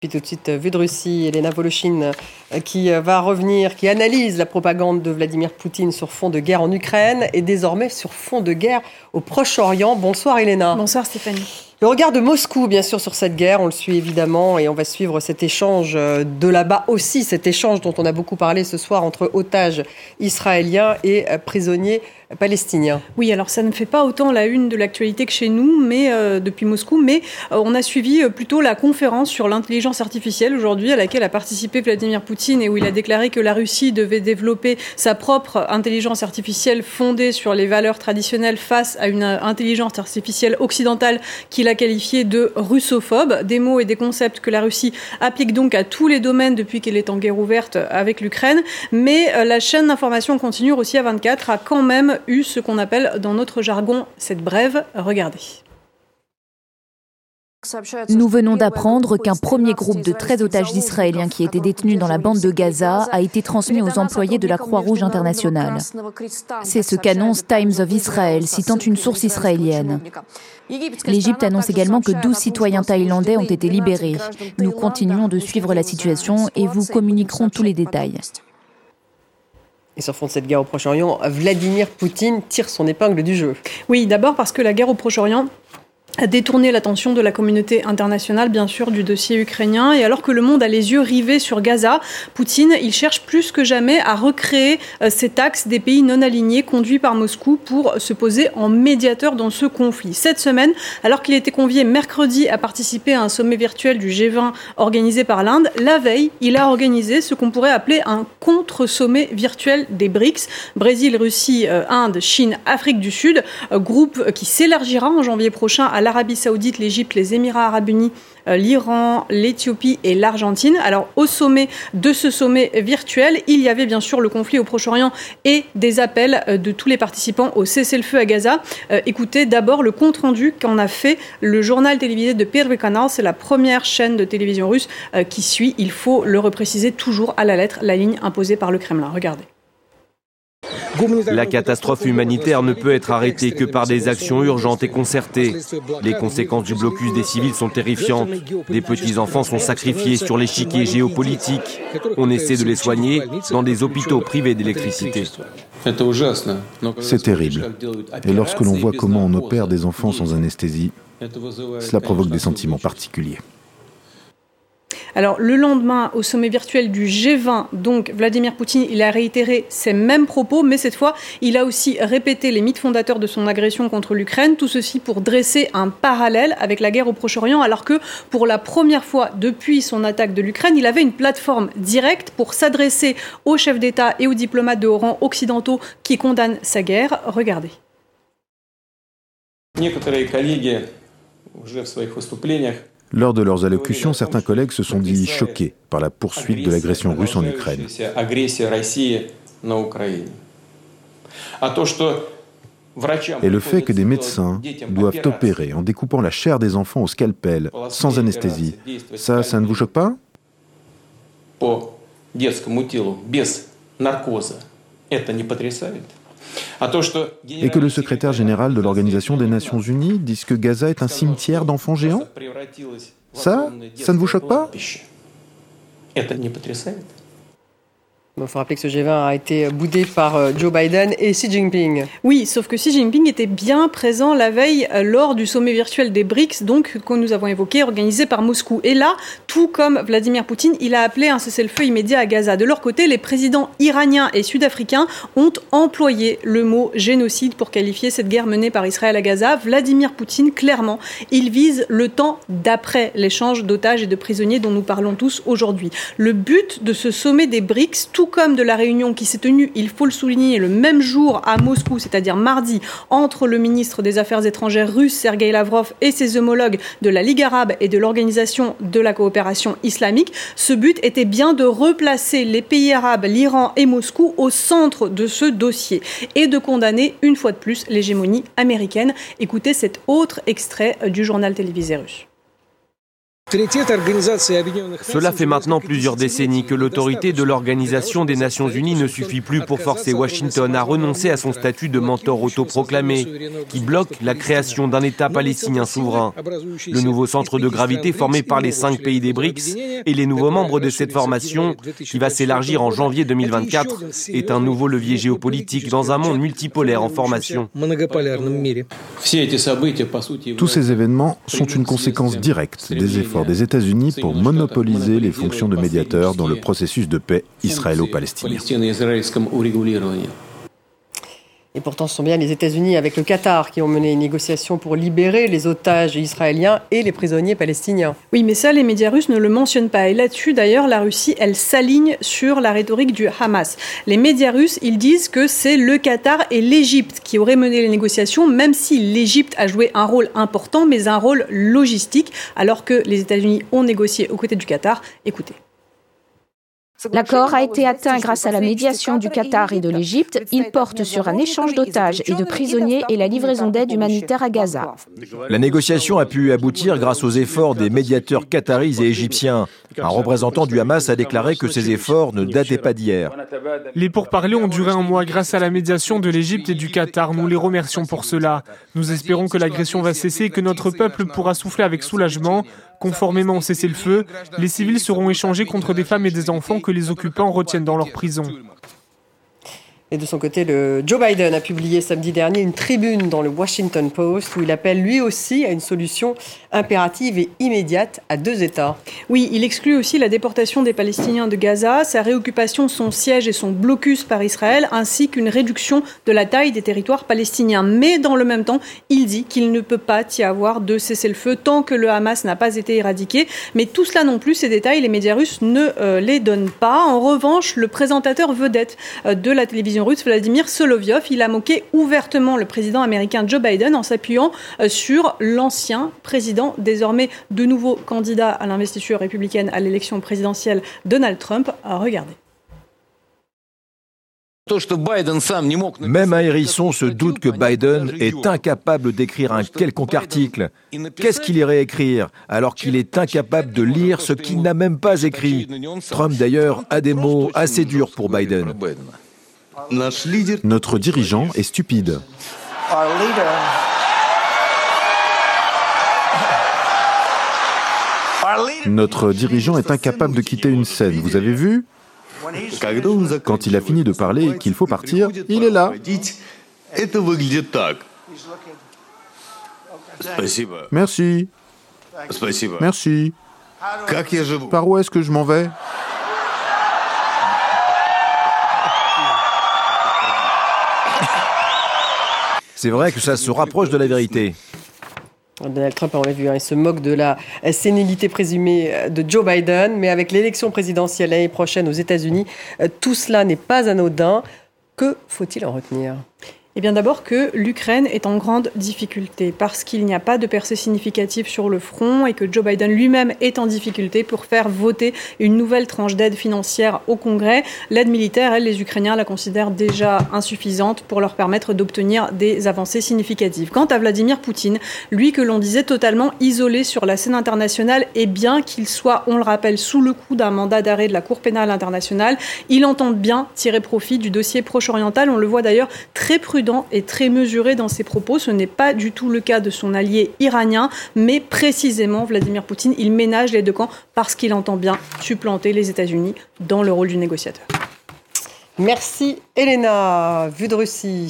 Puis tout de suite, euh, vue de Russie, Elena Voloshin, euh, qui euh, va revenir, qui analyse la propagande de Vladimir Poutine sur fond de guerre en Ukraine et désormais sur fond de guerre au Proche-Orient. Bonsoir Elena. Bonsoir Stéphanie. Le regard de Moscou, bien sûr, sur cette guerre, on le suit évidemment et on va suivre cet échange de là-bas aussi, cet échange dont on a beaucoup parlé ce soir entre otages israéliens et prisonniers palestiniens. Oui, alors ça ne fait pas autant la une de l'actualité que chez nous, mais euh, depuis Moscou, mais euh, on a suivi euh, plutôt la conférence sur l'intelligence artificielle aujourd'hui à laquelle a participé Vladimir Poutine et où il a déclaré que la Russie devait développer sa propre intelligence artificielle fondée sur les valeurs traditionnelles face à une intelligence artificielle occidentale qu'il a qualifiée de russophobe, des mots et des concepts que la Russie applique donc à tous les domaines depuis qu'elle est en guerre ouverte avec l'Ukraine, mais la chaîne d'information continue aussi à 24 a quand même eu ce qu'on appelle dans notre jargon cette brève. Regardez. Nous venons d'apprendre qu'un premier groupe de 13 otages israéliens qui étaient détenus dans la bande de Gaza a été transmis aux employés de la Croix-Rouge internationale. C'est ce qu'annonce Times of Israel, citant une source israélienne. L'Égypte annonce également que 12 citoyens thaïlandais ont été libérés. Nous continuons de suivre la situation et vous communiquerons tous les détails. Et sur fond de cette guerre au Proche-Orient, Vladimir Poutine tire son épingle du jeu. Oui, d'abord parce que la guerre au Proche-Orient a détourné l'attention de la communauté internationale, bien sûr, du dossier ukrainien. Et alors que le monde a les yeux rivés sur Gaza, Poutine, il cherche plus que jamais à recréer euh, cet axe des pays non alignés conduits par Moscou pour se poser en médiateur dans ce conflit. Cette semaine, alors qu'il était convié mercredi à participer à un sommet virtuel du G20 organisé par l'Inde, la veille, il a organisé ce qu'on pourrait appeler un contre-sommet virtuel des BRICS, Brésil, Russie, euh, Inde, Chine, Afrique du Sud, euh, groupe qui s'élargira en janvier prochain à l'Arabie Saoudite, l'Égypte, les Émirats Arabes Unis, euh, l'Iran, l'Éthiopie et l'Argentine. Alors au sommet de ce sommet virtuel, il y avait bien sûr le conflit au Proche-Orient et des appels euh, de tous les participants au cessez-le-feu à Gaza. Euh, écoutez d'abord le compte-rendu qu'en a fait le journal télévisé de Pierre Canal, c'est la première chaîne de télévision russe qui suit, il faut le repréciser toujours à la lettre, la ligne imposée par le Kremlin. Regardez. La catastrophe humanitaire ne peut être arrêtée que par des actions urgentes et concertées. Les conséquences du blocus des civils sont terrifiantes. Des petits-enfants sont sacrifiés sur l'échiquier géopolitique. On essaie de les soigner dans des hôpitaux privés d'électricité. C'est terrible. Et lorsque l'on voit comment on opère des enfants sans anesthésie, cela provoque des sentiments particuliers. Alors le lendemain, au sommet virtuel du G20, donc Vladimir Poutine, il a réitéré ces mêmes propos, mais cette fois, il a aussi répété les mythes fondateurs de son agression contre l'Ukraine, tout ceci pour dresser un parallèle avec la guerre au Proche-Orient, alors que pour la première fois depuis son attaque de l'Ukraine, il avait une plateforme directe pour s'adresser aux chefs d'État et aux diplomates de haut rang occidentaux qui condamnent sa guerre. Regardez. Lors de leurs allocutions, certains collègues se sont dit choqués par la poursuite de l'agression russe en Ukraine. Et le fait que des médecins doivent opérer en découpant la chair des enfants au scalpel, sans anesthésie, ça, ça ne vous choque pas et que le secrétaire général de l'Organisation des Nations Unies dise que Gaza est un cimetière d'enfants géants? Ça, ça ne vous choque pas? Il faut rappeler que ce G20 a été boudé par euh, Joe Biden et Xi Jinping. Oui, sauf que Xi Jinping était bien présent la veille euh, lors du sommet virtuel des BRICS, donc que nous avons évoqué, organisé par Moscou. Et là, tout comme Vladimir Poutine, il a appelé un cessez-le-feu immédiat à Gaza. De leur côté, les présidents iraniens et sud-africains ont employé le mot génocide pour qualifier cette guerre menée par Israël à Gaza. Vladimir Poutine, clairement, il vise le temps d'après l'échange d'otages et de prisonniers dont nous parlons tous aujourd'hui. Le but de ce sommet des BRICS, tout comme de la réunion qui s'est tenue, il faut le souligner, le même jour à Moscou, c'est-à-dire mardi, entre le ministre des Affaires étrangères russe Sergei Lavrov et ses homologues de la Ligue arabe et de l'Organisation de la coopération islamique. Ce but était bien de replacer les pays arabes, l'Iran et Moscou au centre de ce dossier et de condamner une fois de plus l'hégémonie américaine. Écoutez cet autre extrait du journal télévisé russe. Cela fait maintenant plusieurs décennies que l'autorité de l'Organisation des Nations Unies ne suffit plus pour forcer Washington à renoncer à son statut de mentor autoproclamé, qui bloque la création d'un État palestinien souverain. Le nouveau centre de gravité formé par les cinq pays des BRICS et les nouveaux membres de cette formation, qui va s'élargir en janvier 2024, est un nouveau levier géopolitique dans un monde multipolaire en formation. Tous ces événements sont une conséquence directe des efforts des États-Unis pour monopoliser les fonctions de médiateur dans le processus de paix israélo-palestinien. Et pourtant, ce sont bien les États-Unis avec le Qatar qui ont mené une négociation pour libérer les otages israéliens et les prisonniers palestiniens. Oui, mais ça, les médias russes ne le mentionnent pas. Et là-dessus, d'ailleurs, la Russie, elle s'aligne sur la rhétorique du Hamas. Les médias russes, ils disent que c'est le Qatar et l'Égypte qui auraient mené les négociations, même si l'Égypte a joué un rôle important, mais un rôle logistique, alors que les États-Unis ont négocié aux côtés du Qatar. Écoutez. L'accord a été atteint grâce à la médiation du Qatar et de l'Égypte. Il porte sur un échange d'otages et de prisonniers et la livraison d'aide humanitaire à Gaza. La négociation a pu aboutir grâce aux efforts des médiateurs qataris et égyptiens. Un représentant du Hamas a déclaré que ces efforts ne dataient pas d'hier. Les pourparlers ont duré un mois grâce à la médiation de l'Égypte et du Qatar. Nous les remercions pour cela. Nous espérons que l'agression va cesser et que notre peuple pourra souffler avec soulagement. Conformément au cessez-le-feu, les civils seront échangés contre des femmes et des enfants que les occupants retiennent dans leur prison. Et de son côté, le Joe Biden a publié samedi dernier une tribune dans le Washington Post où il appelle lui aussi à une solution impérative et immédiate à deux États. Oui, il exclut aussi la déportation des Palestiniens de Gaza, sa réoccupation, son siège et son blocus par Israël, ainsi qu'une réduction de la taille des territoires palestiniens. Mais dans le même temps, il dit qu'il ne peut pas y avoir de cessez-le-feu tant que le Hamas n'a pas été éradiqué. Mais tout cela non plus, ces détails, les médias russes ne euh, les donnent pas. En revanche, le présentateur vedette euh, de la télévision russe, Vladimir Solovyov, il a moqué ouvertement le président américain Joe Biden en s'appuyant euh, sur l'ancien président, désormais de nouveau candidat à l'investiture républicaine à l'élection présidentielle, Donald Trump. Regardez. Même un hérisson se doute que Biden est incapable d'écrire un quelconque article. Qu'est-ce qu'il irait écrire alors qu'il est incapable de lire ce qu'il n'a même pas écrit? Trump d'ailleurs a des mots assez durs pour Biden. Notre dirigeant est stupide. Notre dirigeant est incapable de quitter une scène. Vous avez vu? Quand il a fini de parler et qu'il faut partir, il est là. Merci. Merci. Par où est-ce que je m'en vais? C'est vrai que ça se rapproche de la vérité. Donald Trump, on l'a vu, hein, il se moque de la sénilité présumée de Joe Biden, mais avec l'élection présidentielle l'année prochaine aux États-Unis, euh, tout cela n'est pas anodin. Que faut-il en retenir? Eh bien d'abord que l'Ukraine est en grande difficulté parce qu'il n'y a pas de percée significative sur le front et que Joe Biden lui-même est en difficulté pour faire voter une nouvelle tranche d'aide financière au Congrès. L'aide militaire, elle, les Ukrainiens la considèrent déjà insuffisante pour leur permettre d'obtenir des avancées significatives. Quant à Vladimir Poutine, lui que l'on disait totalement isolé sur la scène internationale, et bien qu'il soit, on le rappelle, sous le coup d'un mandat d'arrêt de la Cour pénale internationale, il entend bien tirer profit du dossier proche-oriental. On le voit d'ailleurs très prudent et très mesuré dans ses propos. Ce n'est pas du tout le cas de son allié iranien, mais précisément, Vladimir Poutine, il ménage les deux camps parce qu'il entend bien supplanter les États-Unis dans le rôle du négociateur. Merci Elena, vue de Russie.